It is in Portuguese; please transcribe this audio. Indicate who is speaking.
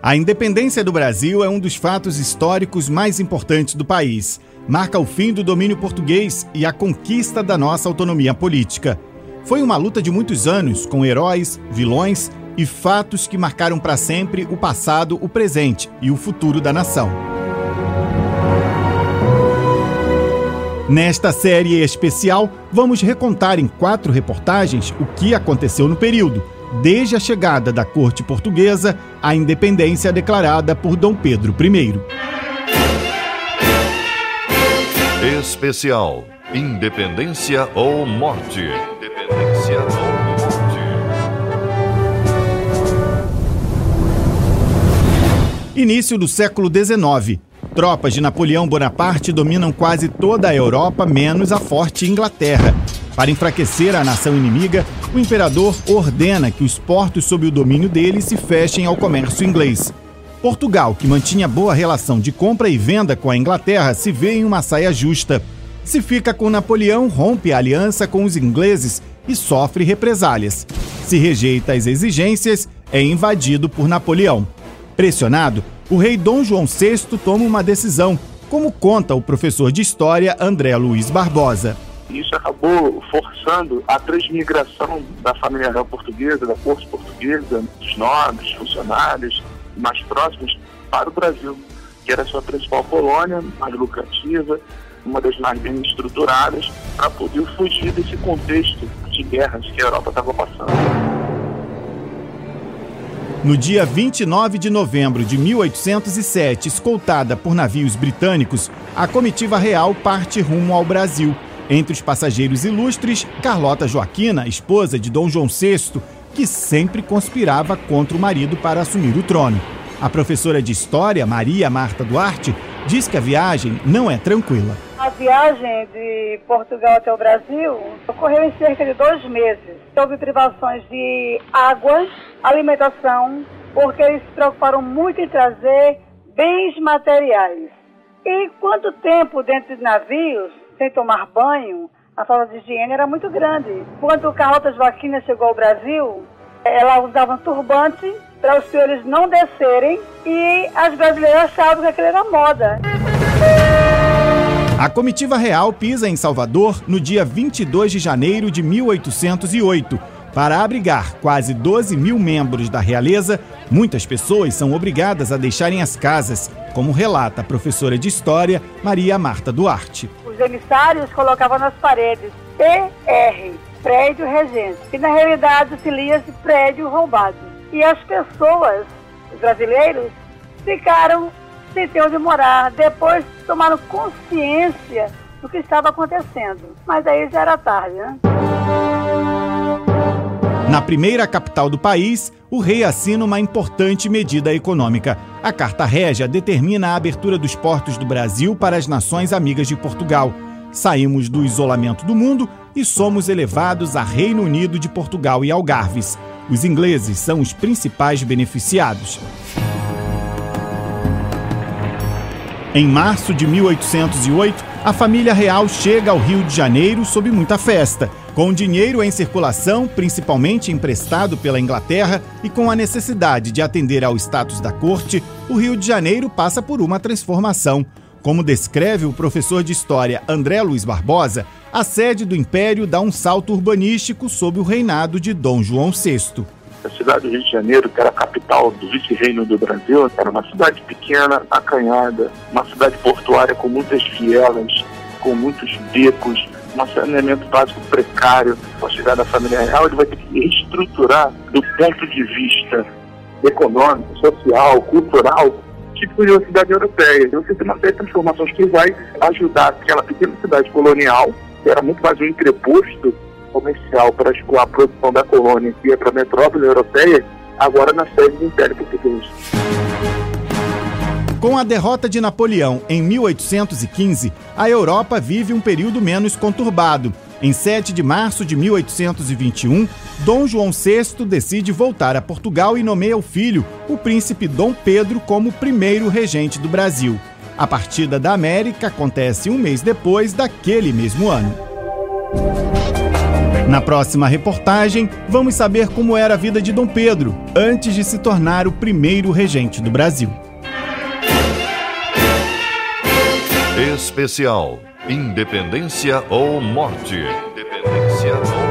Speaker 1: A independência do Brasil é um dos fatos históricos mais importantes do país. Marca o fim do domínio português e a conquista da nossa autonomia política. Foi uma luta de muitos anos, com heróis, vilões e fatos que marcaram para sempre o passado, o presente e o futuro da nação. Nesta série especial, vamos recontar em quatro reportagens o que aconteceu no período desde a chegada da corte portuguesa à independência declarada por Dom Pedro I.
Speaker 2: Especial Independência ou Morte. Independência ou Morte.
Speaker 1: Início do século XIX. Tropas de Napoleão Bonaparte dominam quase toda a Europa, menos a forte Inglaterra. Para enfraquecer a nação inimiga, o imperador ordena que os portos sob o domínio dele se fechem ao comércio inglês. Portugal, que mantinha boa relação de compra e venda com a Inglaterra, se vê em uma saia justa. Se fica com Napoleão, rompe a aliança com os ingleses e sofre represálias. Se rejeita as exigências, é invadido por Napoleão. Pressionado, o rei Dom João VI toma uma decisão, como conta o professor de história André Luiz Barbosa.
Speaker 3: Isso acabou forçando a transmigração da família real portuguesa, da corte portuguesa, dos nobres, funcionários mais próximos para o Brasil, que era a sua principal colônia, mais lucrativa, uma das mais bem estruturadas, para poder fugir desse contexto de guerras que a Europa estava passando.
Speaker 1: No dia 29 de novembro de 1807, escoltada por navios britânicos, a comitiva real parte rumo ao Brasil entre os passageiros ilustres, Carlota Joaquina, esposa de Dom João VI, que sempre conspirava contra o marido para assumir o trono. A professora de História, Maria Marta Duarte, diz que a viagem não é tranquila.
Speaker 4: A viagem de Portugal até o Brasil ocorreu em cerca de dois meses. Houve privações de água, alimentação, porque eles se preocuparam muito em trazer bens materiais. E quanto tempo dentro dos navios sem tomar banho, a falta de higiene era muito grande. Quando Carlota Joaquina chegou ao Brasil, ela usava um turbante para os piores não descerem e as brasileiras achavam que aquilo era moda.
Speaker 1: A comitiva real pisa em Salvador no dia 22 de janeiro de 1808. Para abrigar quase 12 mil membros da realeza, muitas pessoas são obrigadas a deixarem as casas, como relata a professora de História Maria Marta Duarte
Speaker 4: os emissários colocavam nas paredes PR, prédio regente, e na realidade se lia-se prédio roubado. E as pessoas, os brasileiros, ficaram sem ter onde morar. Depois tomaram consciência do que estava acontecendo. Mas aí já era tarde, né?
Speaker 1: Na primeira capital do país, o rei assina uma importante medida econômica. A Carta Régia determina a abertura dos portos do Brasil para as nações amigas de Portugal. Saímos do isolamento do mundo e somos elevados a Reino Unido de Portugal e Algarves. Os ingleses são os principais beneficiados. Em março de 1808, a família real chega ao Rio de Janeiro sob muita festa. Com dinheiro em circulação, principalmente emprestado pela Inglaterra, e com a necessidade de atender ao status da corte, o Rio de Janeiro passa por uma transformação. Como descreve o professor de história André Luiz Barbosa, a sede do Império dá um salto urbanístico sob o reinado de Dom João VI.
Speaker 3: A cidade do Rio de Janeiro, que era a capital do vice-reino do Brasil, era uma cidade pequena, acanhada, uma cidade portuária com muitas vielas, com muitos becos, um saneamento básico precário. Com a chegada da família real, ele vai ter que reestruturar do ponto de vista econômico, social, cultural, tipo de uma cidade europeia. Então você tem uma série de transformações que vai ajudar aquela pequena cidade colonial, que era muito mais um entreposto comercial para a produção da colônia que ia para a metrópole europeia, agora na sede do Império Português.
Speaker 1: Com a derrota de Napoleão em 1815, a Europa vive um período menos conturbado. Em 7 de março de 1821, Dom João VI decide voltar a Portugal e nomeia o filho, o príncipe Dom Pedro, como primeiro regente do Brasil. A partida da América acontece um mês depois daquele mesmo ano. Na próxima reportagem, vamos saber como era a vida de Dom Pedro antes de se tornar o primeiro regente do Brasil.
Speaker 2: Especial Independência ou Morte. Independência ou